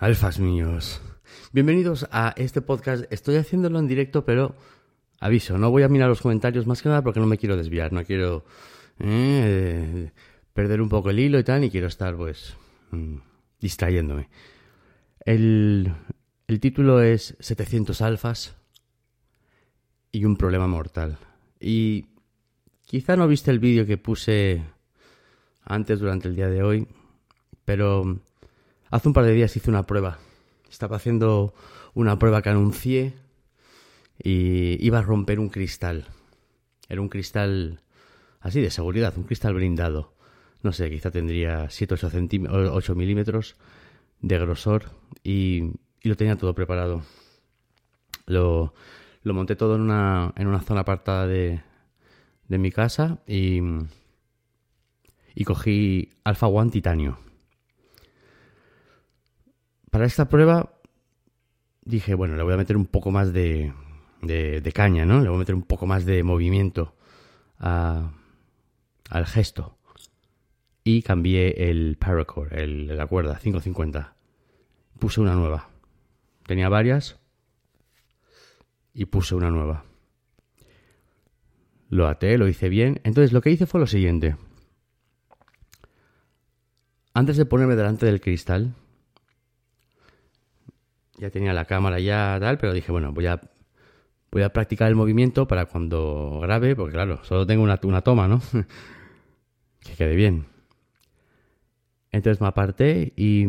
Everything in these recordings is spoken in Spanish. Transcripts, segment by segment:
Alfas míos. Bienvenidos a este podcast. Estoy haciéndolo en directo, pero aviso, no voy a mirar los comentarios más que nada porque no me quiero desviar, no quiero eh, perder un poco el hilo y tal, y quiero estar pues mm, distrayéndome. El, el título es 700 alfas y un problema mortal. Y quizá no viste el vídeo que puse antes durante el día de hoy, pero hace un par de días hice una prueba. Estaba haciendo una prueba que anuncié y iba a romper un cristal. Era un cristal así de seguridad, un cristal blindado. No sé, quizá tendría 7 o 8 milímetros de grosor y, y, lo tenía todo preparado. Lo, lo monté todo en una, en una zona apartada de, de mi casa y, y cogí Alpha One Titanio. Para esta prueba dije, bueno, le voy a meter un poco más de, de, caña, ¿no? Le voy a meter un poco más de movimiento a, al gesto. Y cambié el paracord, el, la cuerda, 550. Puse una nueva. Tenía varias y puse una nueva. Lo até, lo hice bien. Entonces lo que hice fue lo siguiente. Antes de ponerme delante del cristal, ya tenía la cámara ya tal, pero dije, bueno, voy a, voy a practicar el movimiento para cuando grabe, porque claro, solo tengo una, una toma, ¿no? que quede bien. Entonces me aparté y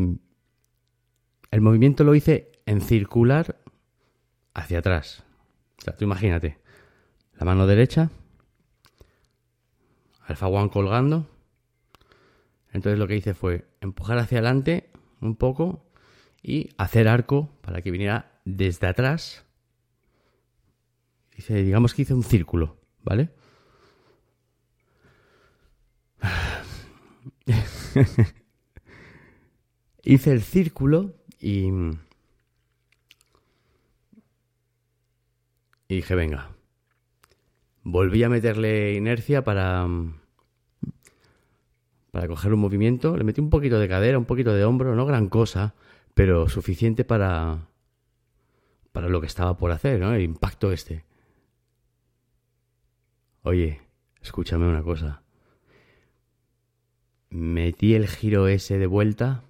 el movimiento lo hice en circular hacia atrás. O sea, tú imagínate, la mano derecha, Alfa One colgando. Entonces lo que hice fue empujar hacia adelante un poco y hacer arco para que viniera desde atrás. Dice, digamos que hice un círculo, ¿vale? hice el círculo y... y dije, venga. Volví a meterle inercia para para coger un movimiento, le metí un poquito de cadera, un poquito de hombro, no gran cosa, pero suficiente para para lo que estaba por hacer, ¿no? El impacto este. Oye, escúchame una cosa. Metí el giro ese de vuelta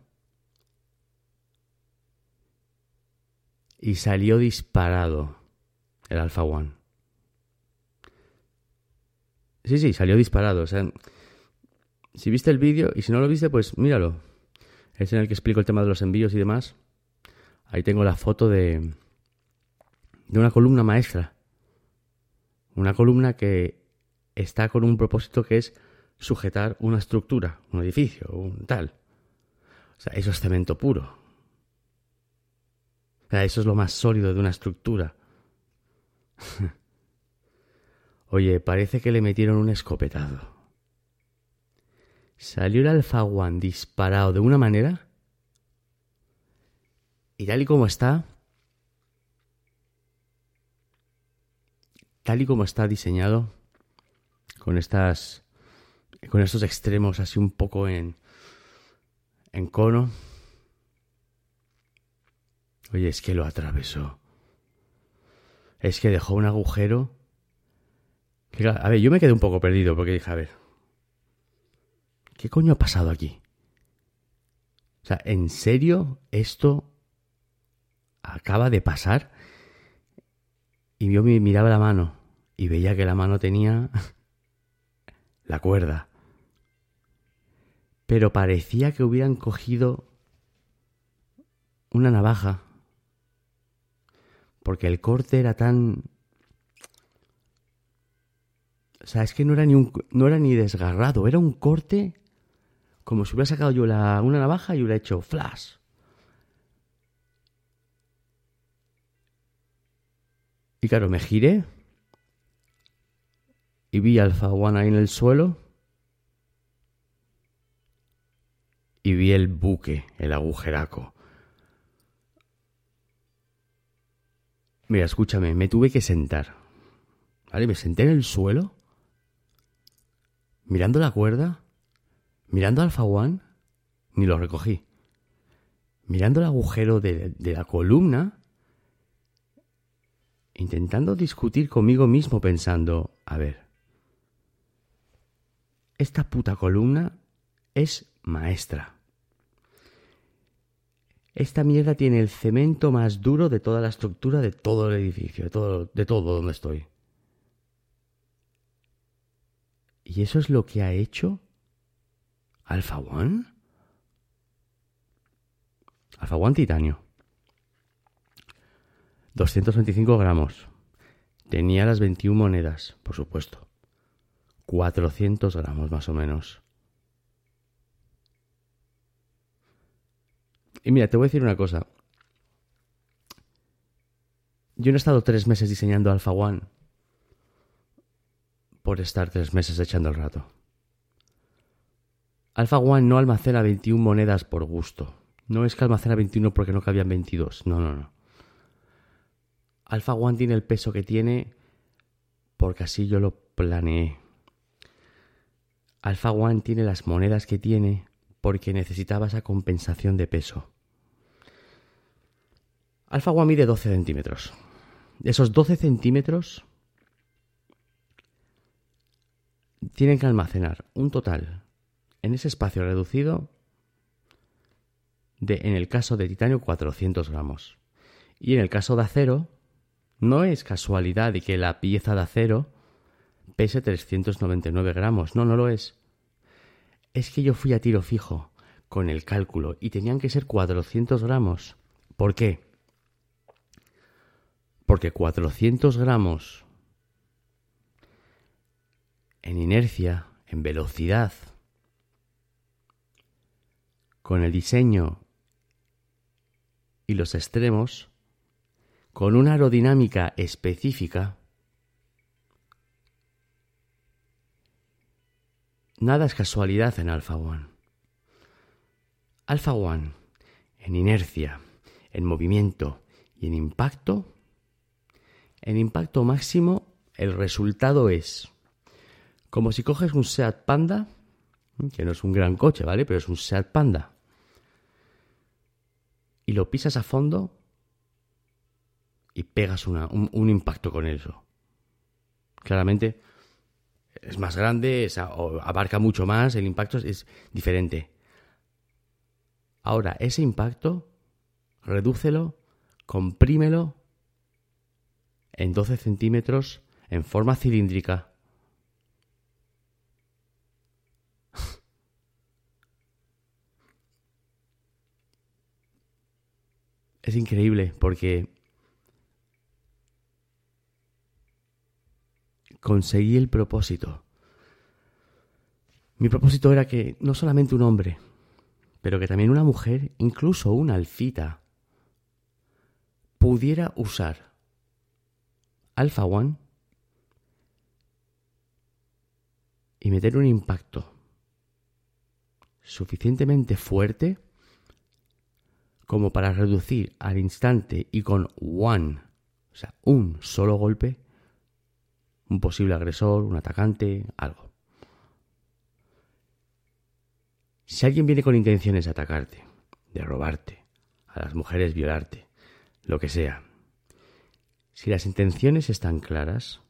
y salió disparado el Alpha One. Sí, sí, salió disparado. O sea, si viste el vídeo y si no lo viste, pues míralo es en el que explico el tema de los envíos y demás. Ahí tengo la foto de, de una columna maestra. Una columna que está con un propósito que es sujetar una estructura, un edificio, un tal. O sea, eso es cemento puro. O sea, eso es lo más sólido de una estructura. Oye, parece que le metieron un escopetado. Salió el Alpha One disparado de una manera. Y tal y como está. Tal y como está diseñado. Con estas. Con estos extremos así un poco en. En cono. Oye, es que lo atravesó. Es que dejó un agujero. a ver, yo me quedé un poco perdido porque dije, a ver, ¿qué coño ha pasado aquí? O sea, ¿en serio esto acaba de pasar? Y yo miraba la mano y veía que la mano tenía la cuerda. Pero parecía que hubieran cogido una navaja. Porque el corte era tan... O sea, es que no era ni, un, no era ni desgarrado, era un corte como si hubiera sacado yo la, una navaja y hubiera hecho flash. Y claro, me giré y vi Alpha One ahí en el suelo y vi el buque, el agujeraco. Mira, escúchame, me tuve que sentar. ¿Vale? Me senté en el suelo, mirando la cuerda Mirando Alpha One, ni lo recogí. mirando el agujero de, de la columna, intentando discutir conmigo mismo pensando, a ver, esta puta columna es maestra. Esta mierda tiene el cemento más duro de toda la estructura de todo el edificio, de todo, de todo donde estoy. ¿Y eso es lo que ha hecho Alpha One? Alpha One titanio. 225 gramos. Tenía las 21 monedas, por supuesto. 400 gramos más o menos. Y mira, te voy a decir una cosa. Yo no he estado tres meses diseñando Alpha One por estar tres meses echando el rato. Alpha One no almacena 21 monedas por gusto. No es que almacena 21 porque no cabían 22. No, no, no. Alpha One tiene el peso que tiene porque así yo lo planeé. Alpha One tiene las monedas que tiene porque necesitaba esa compensación de peso. Alpha One mide 12 centímetros. Esos 12 centímetros tienen que almacenar un total en ese espacio reducido de, en el caso de titanio, 400 gramos. Y en el caso de acero, no es casualidad de que la pieza de acero pese 399 gramos. No, no lo es. Es que yo fui a tiro fijo con el cálculo y tenían que ser 400 gramos. ¿Por qué? Porque 400 gramos en inercia, en velocidad, con el diseño y los extremos, con una aerodinámica específica, nada es casualidad en Alpha One. Alpha One, en inercia, en movimiento y en impacto, en impacto máximo el resultado es como si coges un Seat Panda, que no es un gran coche, ¿vale? Pero es un Seat Panda, y lo pisas a fondo y pegas un, impacto con eso. Claramente es más grande, abarca mucho más, el impacto es diferente. Ahora, ese impacto, redúcelo, comprímelo en 12 centímetros en forma cilíndrica. Es increíble porque conseguí el propósito. Mi propósito era que no solamente un hombre, pero que también una mujer, incluso una alfita, pudiera usar Alpha One y meter un impacto suficientemente fuerte como para reducir al instante y con one, o sea, un solo golpe, un posible agresor, un atacante, algo. Si alguien viene con intenciones de atacarte, de robarte, a las mujeres violarte, lo que sea, si las intenciones están claras,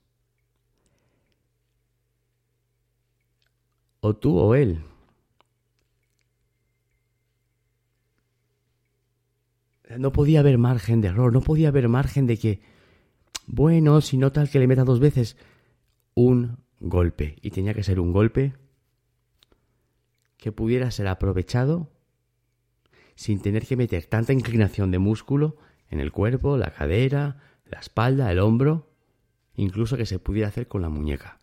o tú o él no podía haber margen de error, no podía haber margen de que, bueno, si no tal que le meta dos veces, un golpe. Y tenía que ser un golpe que pudiera ser aprovechado sin tener que meter tanta inclinación de músculo en el cuerpo, la cadera, la espalda, el hombro, incluso que se pudiera hacer con la muñeca.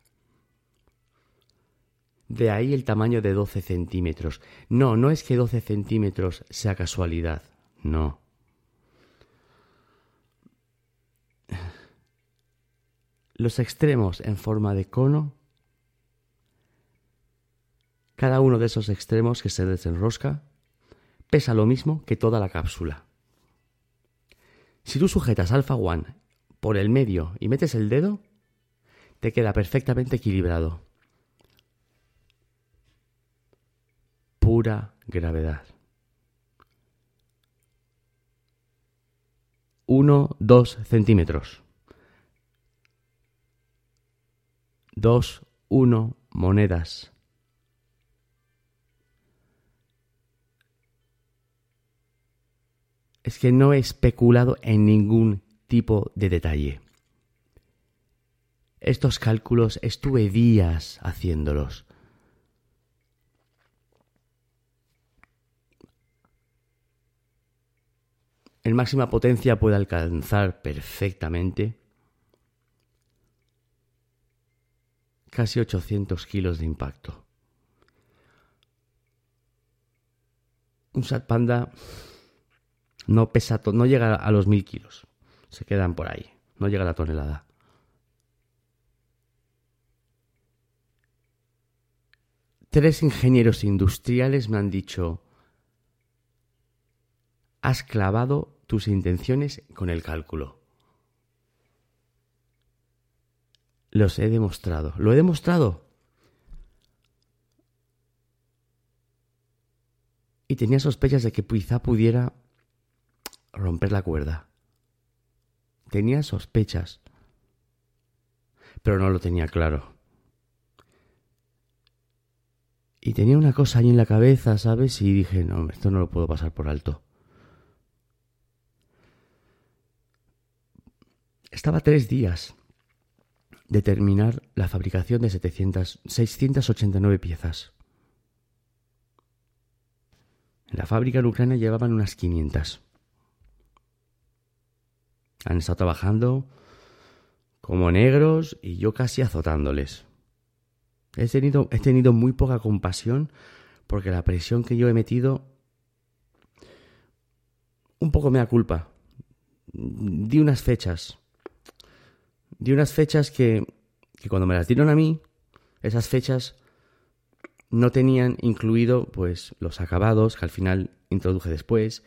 De ahí el tamaño de 12 centímetros. No, no es que 12 centímetros sea casualidad, no. Los extremos en forma de cono, cada uno de esos extremos que se desenrosca pesa lo mismo que toda la cápsula. Si tú sujetas Alpha One por el medio y metes el dedo, te queda perfectamente equilibrado. Pura gravedad. 1, 2 centímetros. 2, 1 monedas. Es que no he especulado en ningún tipo de detalle. Estos cálculos estuve días haciéndolos. En máxima potencia puede alcanzar perfectamente casi 800 kilos de impacto. Un Sat Panda no pesa, no llega a los 1000 kilos. Se quedan por ahí, no llega a la tonelada. Tres ingenieros industriales me han dicho, has clavado tus intenciones con el cálculo. Los he demostrado. Lo he demostrado. Y tenía sospechas de que quizá pudiera romper la cuerda. Tenía sospechas. Pero no lo tenía claro. Y tenía una cosa ahí en la cabeza, ¿sabes? Y dije, no, esto no lo puedo pasar por alto. Estaba tres días de terminar la fabricación de 700, 689 piezas. En la fábrica en Ucrania llevaban unas 500. Han estado trabajando como negros y yo casi azotándoles. He tenido, he tenido muy poca compasión porque la presión que yo he metido un poco me da culpa. Di unas fechas di unas fechas que, que cuando me las dieron a mí, esas fechas no tenían incluido pues los acabados que al final introduje después,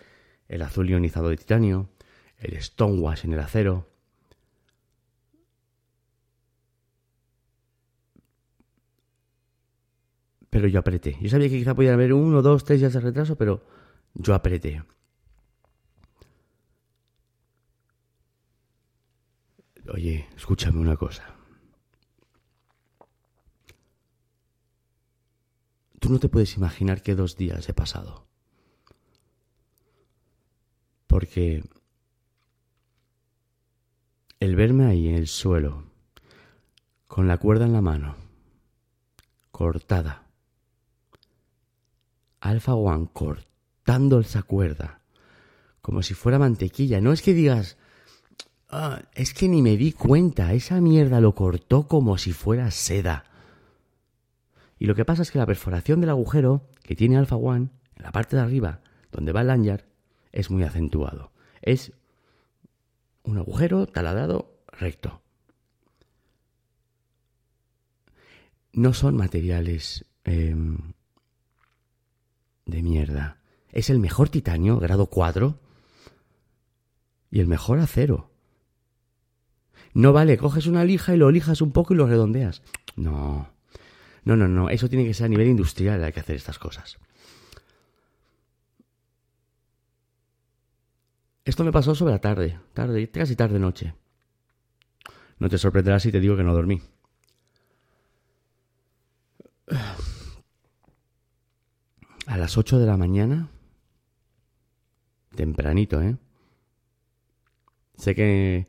el azul ionizado de titanio, el stonewash en el acero. Pero yo apreté. Yo sabía que quizá podían haber uno, dos, tres días de retraso, pero yo apreté. Oye, escúchame una cosa. Tú no te puedes imaginar qué dos días he pasado. Porque el verme ahí en el suelo, con la cuerda en la mano, cortada, Alfa One cortando esa cuerda, como si fuera mantequilla. No es que digas, Ah, es que ni me di cuenta, esa mierda lo cortó como si fuera seda. Y lo que pasa es que la perforación del agujero que tiene Alpha One, en la parte de arriba, donde va el lanyard, es muy acentuado. Es un agujero taladrado recto. No son materiales em, de mierda. Es el mejor titanio, grado 4, y el mejor acero. No vale, coges una lija y lo lijas un poco y lo redondeas. No. No, no, no. Eso tiene que ser a nivel industrial, hay que hacer estas cosas. Esto me pasó sobre la tarde, tarde, casi tarde noche. No te sorprenderás si te digo que no dormí. A las 8 de la mañana, tempranito, ¿eh? Sé que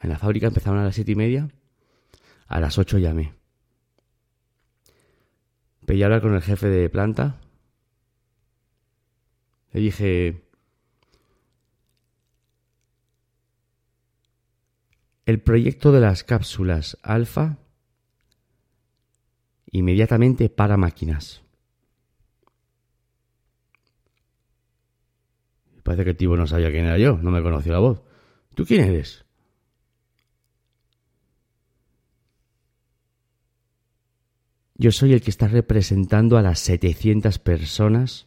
en la fábrica empezaron a las siete y media. A las ocho llamé. Pedí hablar con el jefe de planta. Le dije... El proyecto de las cápsulas alfa inmediatamente para máquinas. Parece que el tipo no sabía quién era yo, no me conoció la voz. ¿Tú quién eres? Yo soy el que está representando a las 700 personas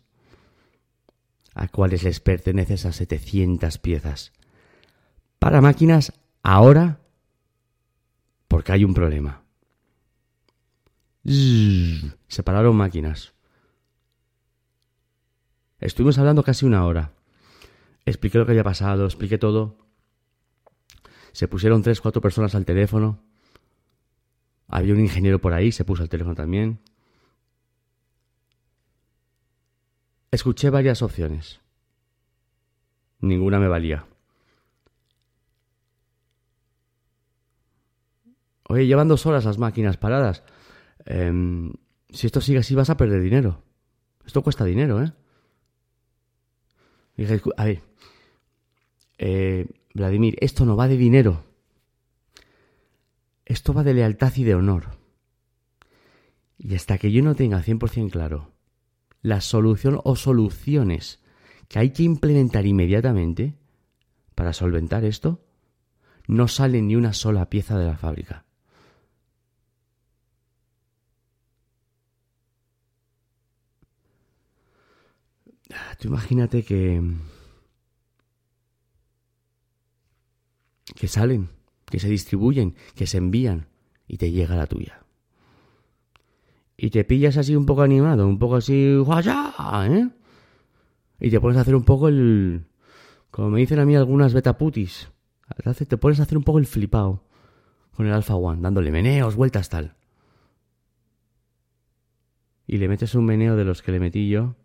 a cuales les pertenece esas 700 piezas. Para máquinas, ahora, porque hay un problema. separaron máquinas. Estuvimos hablando casi una hora. Expliqué lo que había pasado, expliqué todo. Se pusieron tres, cuatro personas al teléfono. Había un ingeniero por ahí, se puso al teléfono también. Escuché varias opciones. Ninguna me valía. Oye, llevan dos horas las máquinas paradas. Em, si esto sigue así vas a perder dinero. Esto cuesta dinero, ¿eh? dije, a ver, eh, Vladimir, esto no va de dinero. Esto va de lealtad y de honor. Y hasta que yo no tenga 100% claro la solución o soluciones que hay que implementar inmediatamente para solventar esto, no sale ni una sola pieza de la fábrica. Tú imagínate que que salen, que se distribuyen, que se envían y te llega la tuya. Y te pillas así un poco animado, un poco así, ¿eh? Y te pones a hacer un poco el, como me dicen a mí algunas betaputis, te pones a hacer un poco el flipado con el Alpha One, dándole meneos, vueltas tal. Y le metes un meneo de los que le metí yo.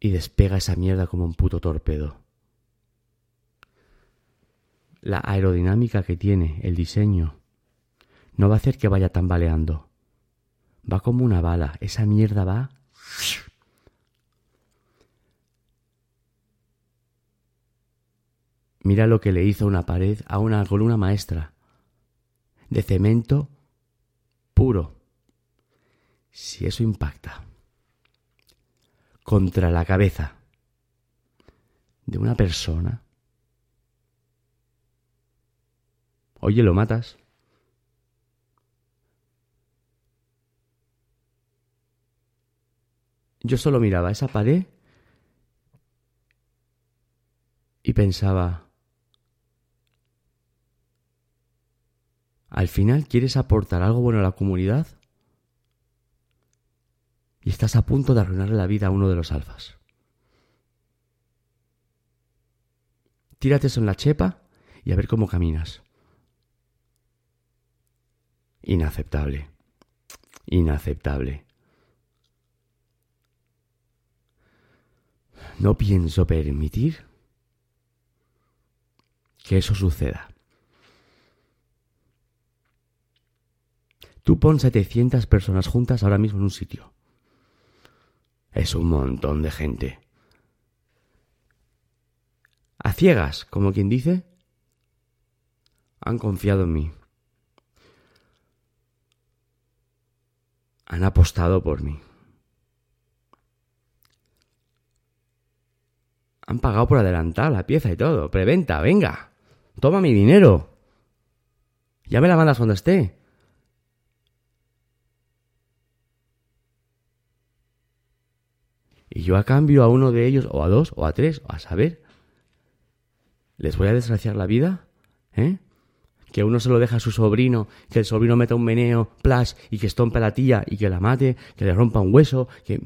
Y despega esa mierda como un puto torpedo la aerodinámica que tiene, el diseño, no va a hacer que vaya tambaleando. Va como una bala, esa mierda va... Mira lo que le hizo una pared a una columna maestra, de cemento puro. Si eso impacta contra la cabeza de una persona, Oye, lo matas. Yo solo miraba esa pared y pensaba, al final quieres aportar algo bueno a la comunidad y estás a punto de arruinarle la vida a uno de los alfas. Tírate eso en la chepa y a ver cómo caminas. Inaceptable. Inaceptable. No pienso permitir que eso suceda. Tú pon 700 personas juntas ahora mismo en un sitio. Es un montón de gente. A ciegas, como quien dice, han confiado en mí. Han apostado por mí. Han pagado por adelantar la pieza y todo. Preventa, venga. Toma mi dinero. Ya me la mandas cuando esté. Y yo a cambio a uno de ellos, o a dos, o a tres, o a saber, les voy a desgraciar la vida, ¿eh? Que uno se lo deja a su sobrino, que el sobrino meta un meneo, plas, y que estompe a la tía y que la mate, que le rompa un hueso, que...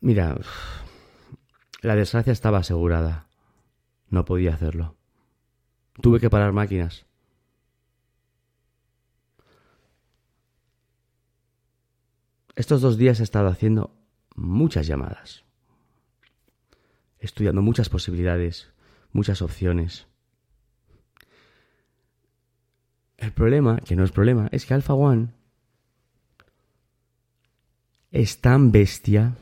Mira, la desgracia estaba asegurada. No podía hacerlo. Tuve que parar máquinas. Estos dos días he estado haciendo muchas llamadas, estudiando muchas posibilidades, muchas opciones. El problema, que no es problema, es que Alpha One es tan bestia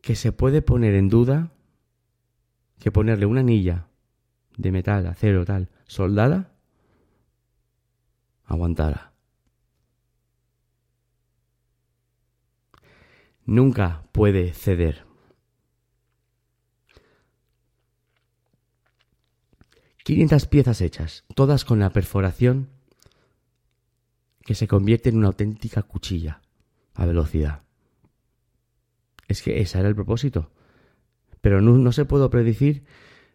que se puede poner en duda que ponerle una anilla de metal, acero, tal, soldada, aguantara. Nunca puede ceder. 500 piezas hechas, todas con la perforación que se convierte en una auténtica cuchilla a velocidad. Es que ese era el propósito. Pero no, se pudo predecir,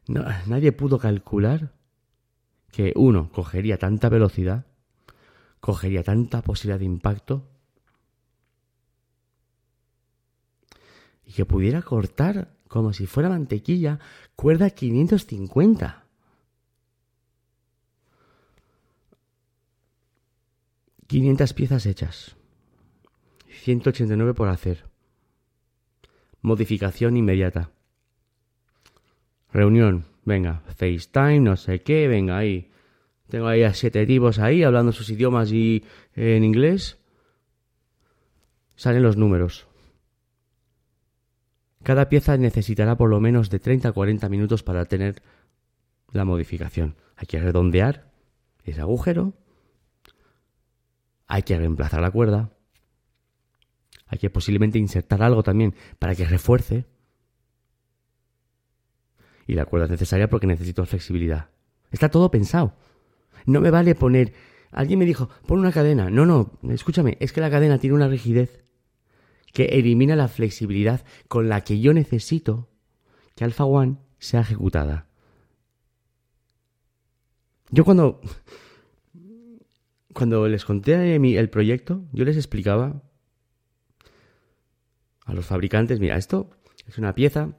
nadie pudo calcular que uno cogería tanta velocidad, cogería tanta posibilidad de impacto. y que pudiera cortar como si fuera mantequilla cuerda 550. ...500 piezas hechas... ...189 por hacer... ...modificación inmediata... ...reunión... ...venga, FaceTime, no sé qué... ...venga ahí... ...tengo ahí a siete tipos ahí... ...hablando sus idiomas y... ...en inglés... ...salen los números... Cada pieza necesitará por lo menos de 30 a 40 minutos para tener la modificación. Hay que redondear ese agujero, hay que reemplazar la cuerda, hay que posiblemente insertar algo también para que refuerce. Y la cuerda es necesaria porque necesito flexibilidad. Está todo pensado. No me vale poner... Alguien me dijo, pon una cadena. No, no, escúchame, es que la cadena tiene una rigidez que elimina la flexibilidad con la que yo necesito que Alpha One sea ejecutada. Yo cuando, cuando les conté el proyecto, yo les explicaba a los fabricantes, mira, esto es una pieza,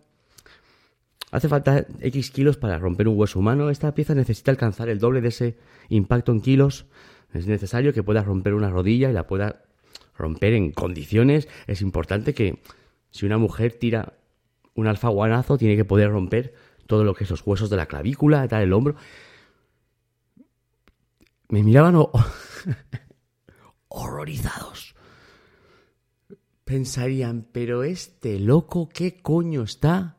hace falta X kilos para romper un hueso humano, esta pieza necesita alcanzar el doble de ese impacto en kilos, es necesario que pueda romper una rodilla y la pueda romper en condiciones. Es importante que si una mujer tira un alfaguanazo, tiene que poder romper todo lo que es los huesos de la clavícula, tal, el hombro. Me miraban horrorizados. Pensarían, pero este loco, ¿qué coño está?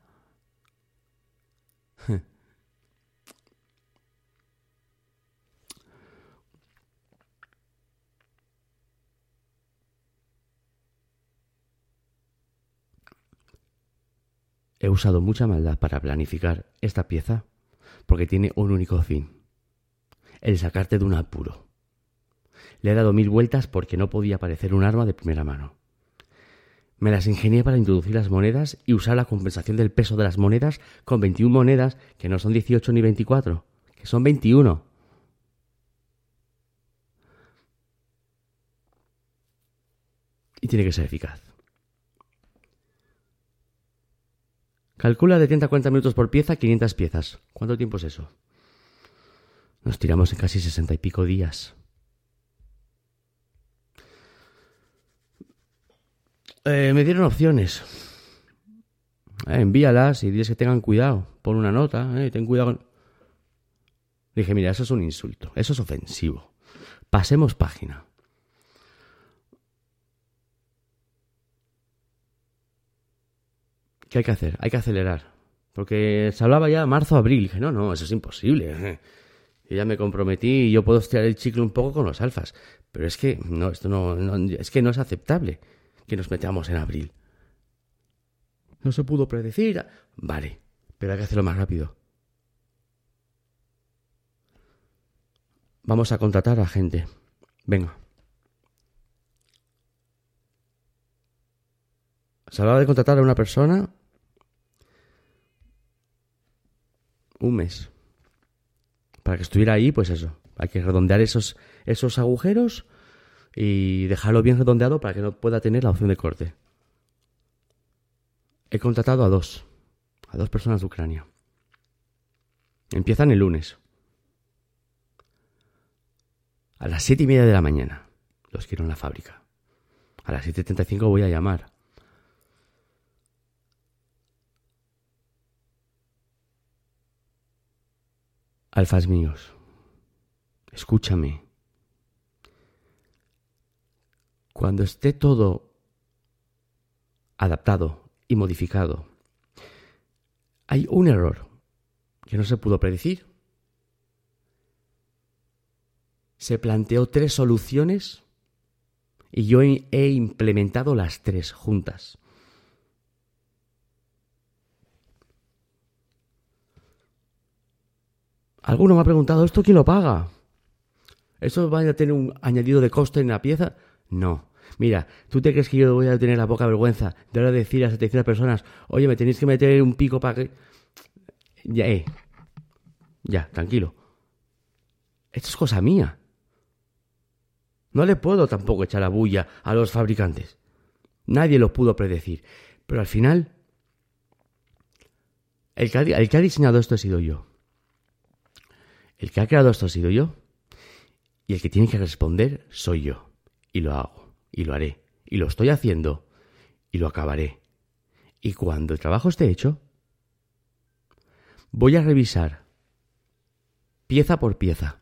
He usado mucha maldad para planificar esta pieza porque tiene un único fin, el sacarte de un apuro. Le he dado mil vueltas porque no podía parecer un arma de primera mano. Me las ingenié para introducir las monedas y usar la compensación del peso de las monedas con 21 monedas que no son 18 ni 24, que son 21. Y tiene que ser eficaz. Calcula de 30 a 40 minutos por pieza, 500 piezas. ¿Cuánto tiempo es eso? Nos tiramos en casi 60 y pico días. Eh, me dieron opciones. Eh, envíalas y diles que tengan cuidado. Pon una nota, eh, ten cuidado. Dije, mira, eso es un insulto, eso es ofensivo. Pasemos página. ¿Qué hay que hacer? Hay que acelerar. Porque se hablaba ya marzo, abril. Dije, no, no, eso es imposible. Yo ya me comprometí y yo puedo estirar el chicle un poco con los alfas. Pero es que no, esto no, es que no es aceptable que nos metamos en abril. No se pudo predecir. Vale, pero hay que hacerlo más rápido. Vamos a contratar a gente. Venga. Se hablaba de contratar a una persona un mes. Para que estuviera ahí, pues eso. Hay que redondear esos, esos agujeros y dejarlo bien redondeado para que no pueda tener la opción de corte. He contratado a dos, a dos personas de Ucrania. Empiezan el lunes. A las siete y media de la mañana los quiero en la fábrica. A las 7.35 voy a llamar. Alfas míos, escúchame. Cuando esté todo adaptado y modificado, hay un error que no se pudo predecir. Se planteó tres soluciones y yo he implementado las tres juntas. Alguno me ha preguntado, ¿esto quién lo paga? ¿Esto va a tener un añadido de coste en la pieza? No. Mira, ¿tú te crees que yo voy a tener la poca vergüenza de ahora decir a 700 personas, oye, me tenéis que meter un pico para que... Ya, eh. Ya, tranquilo. Esto es cosa mía. No le puedo tampoco echar la bulla a los fabricantes. Nadie lo pudo predecir. Pero al final, el que, ha, el que ha diseñado esto he sido yo. El que ha creado esto ha sido yo. Y el que tiene que responder soy yo. Y lo hago. Y lo haré. Y lo estoy haciendo. Y lo acabaré. Y cuando el trabajo esté hecho, voy a revisar pieza por pieza.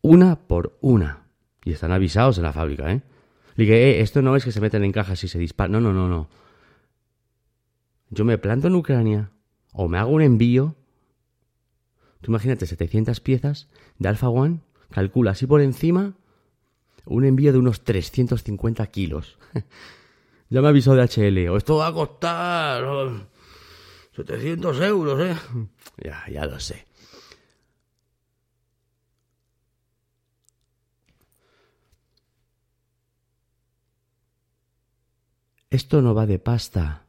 Una por una. Y están avisados en la fábrica, ¿eh? Le dije, eh, esto no es que se meten en cajas y se disparan. No, no, no, no. Yo me planto en Ucrania o me hago un envío. Tú imagínate 700 piezas de Alpha One, calcula así por encima un envío de unos 350 kilos. ya me avisó de HL, o esto va a costar 700 euros, ¿eh? Ya, ya lo sé. Esto no va de pasta.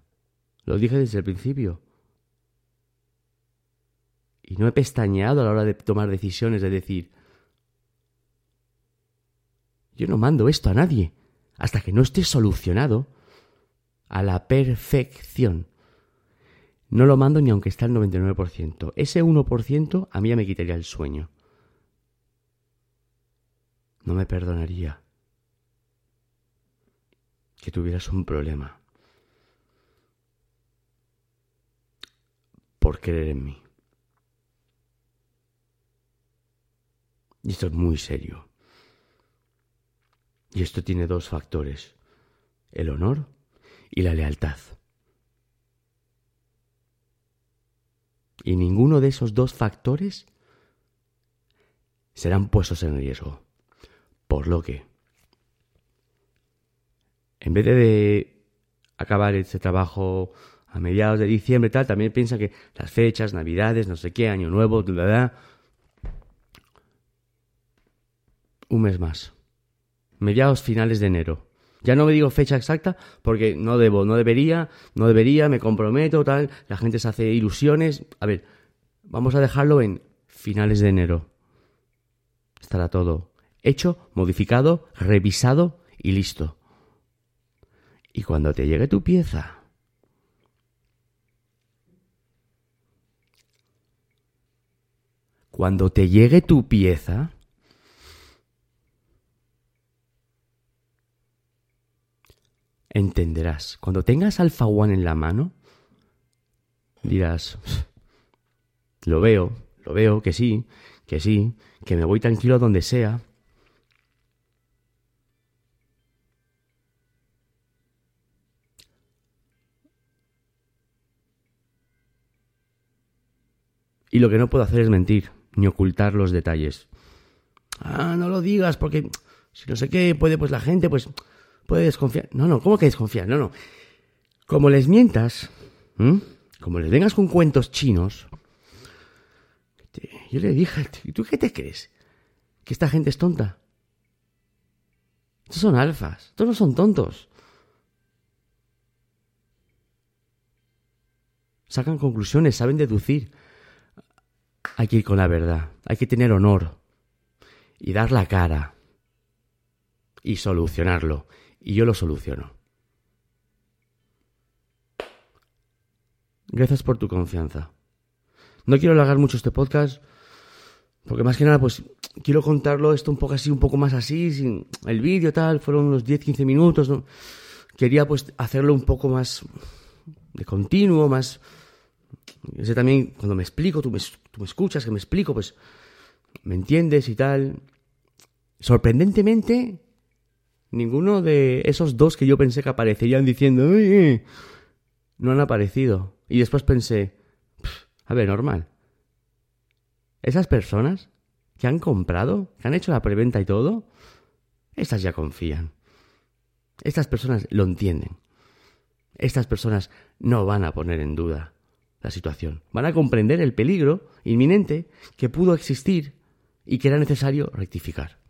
Lo dije desde el principio. Y no he pestañeado a la hora de tomar decisiones, de decir, yo no mando esto a nadie hasta que no esté solucionado a la perfección. No lo mando ni aunque esté al 99%. Ese 1% a mí ya me quitaría el sueño. No me perdonaría que tuvieras un problema por creer en mí. Y esto es muy serio. Y esto tiene dos factores, el honor y la lealtad. Y ninguno de esos dos factores serán puestos en riesgo. Por lo que en vez de acabar ese trabajo a mediados de diciembre, tal, también piensa que las fechas, navidades, no sé qué, año nuevo, bla, un mes más. Mediados finales de enero. Ya no me digo fecha exacta porque no debo, no debería, no debería, me comprometo, tal, la gente se hace ilusiones. A ver, vamos a dejarlo en finales de enero. Estará todo hecho, modificado, revisado y listo. Y cuando te llegue tu pieza, cuando te llegue tu pieza, entenderás. Cuando tengas Alpha One en la mano, dirás, lo veo, lo veo, que sí, que sí, que me voy tranquilo a donde sea, Y lo que no puedo hacer es mentir, ni ocultar los detalles. Ah, no lo digas, porque si no sé qué, puede pues la gente, pues puede desconfiar. No, no, ¿cómo que desconfiar? No, no. Como les mientas, como les vengas con cuentos chinos, yo le dije, ¿y tú qué te crees? ¿Que esta gente es tonta? Estos son alfas, estos no son tontos. Sacan conclusiones, saben deducir hay que ir con la verdad, hay que tener honor y dar la cara y solucionarlo. Y yo lo soluciono. Gracias por tu confianza. No quiero alargar mucho este podcast, porque más que nada, pues quiero contarlo esto un poco así, un poco más así, sin el vídeo tal, fueron unos 10-15 minutos. Quería pues hacerlo un poco más de continuo, más yo sé también, cuando me explico, tú me, tú me escuchas, que me explico, pues me entiendes y tal. Sorprendentemente, ninguno de esos dos que yo pensé que aparecerían diciendo, no han aparecido. Y después pensé, a ver, normal. Esas personas que han comprado, que han hecho la preventa y todo, estas ya confían. Estas personas lo entienden. Estas personas no van a poner en duda la situación. Van a comprender el peligro inminente que pudo existir y que era necesario rectificar.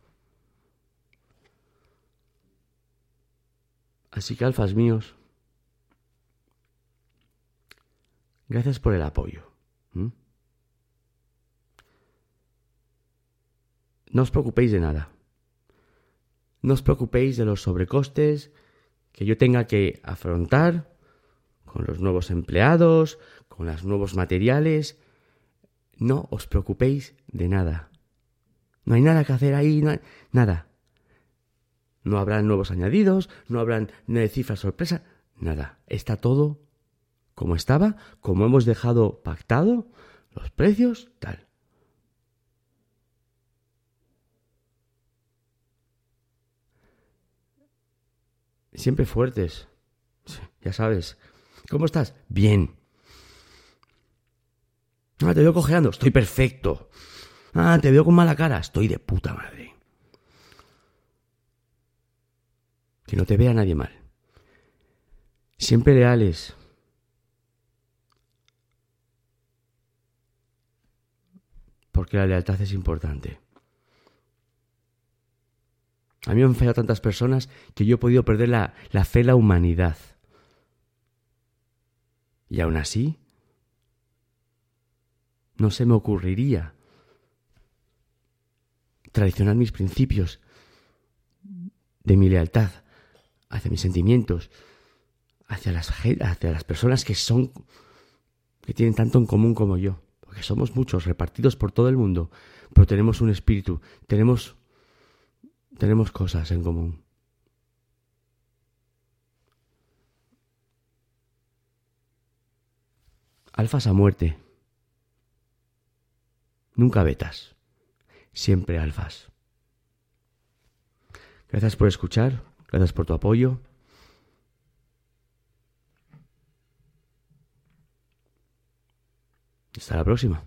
Así que, alfas míos, gracias por el apoyo. No os preocupéis de nada. No os preocupéis de los sobrecostes que yo tenga que afrontar con los nuevos empleados, con los nuevos materiales. No os preocupéis de nada. No hay nada que hacer ahí, nada. No habrán nuevos añadidos, no habrán cifras sorpresa, nada. Está todo como estaba, como hemos dejado pactado, los precios, tal. Siempre fuertes. Ya sabes. ¿Cómo estás? Bien. Ah, te veo cojeando. Estoy perfecto. Ah, te veo con mala cara. Estoy de puta madre. Que no te vea nadie mal. Siempre leales. Porque la lealtad es importante. A mí me han fallado tantas personas que yo he podido perder la, la fe en la humanidad. Y aún así, no se me ocurriría traicionar mis principios de mi lealtad hacia mis sentimientos, hacia las, hacia las personas que son, que tienen tanto en común como yo, porque somos muchos repartidos por todo el mundo, pero tenemos un espíritu, tenemos tenemos cosas en común. Alfas a muerte. Nunca betas. Siempre alfas. Gracias por escuchar. Gracias por tu apoyo. Hasta la próxima.